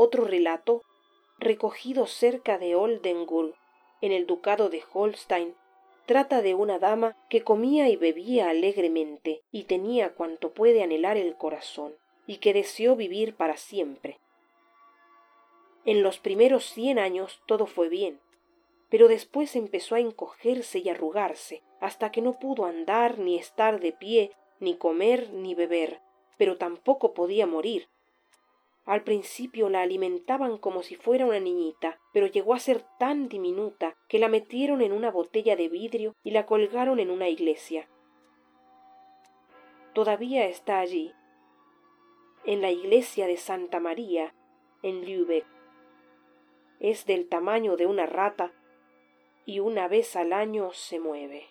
otro relato recogido cerca de oldenburg en el ducado de holstein. Trata de una dama que comía y bebía alegremente y tenía cuanto puede anhelar el corazón y que deseó vivir para siempre. En los primeros cien años todo fue bien pero después empezó a encogerse y arrugarse hasta que no pudo andar ni estar de pie ni comer ni beber pero tampoco podía morir al principio la alimentaban como si fuera una niñita pero llegó a ser tan diminuta que la metieron en una botella de vidrio y la colgaron en una iglesia. Todavía está allí en la iglesia de santa maría en lübeck. Es del tamaño de una rata y una vez al año se mueve